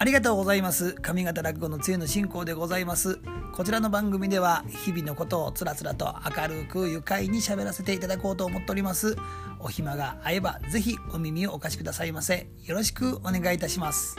ありがとうございます。上方落語の杖の進行でございます。こちらの番組では日々のことをつらつらと明るく愉快に喋らせていただこうと思っております。お暇が合えばぜひお耳をお貸しくださいませ。よろしくお願いいたします。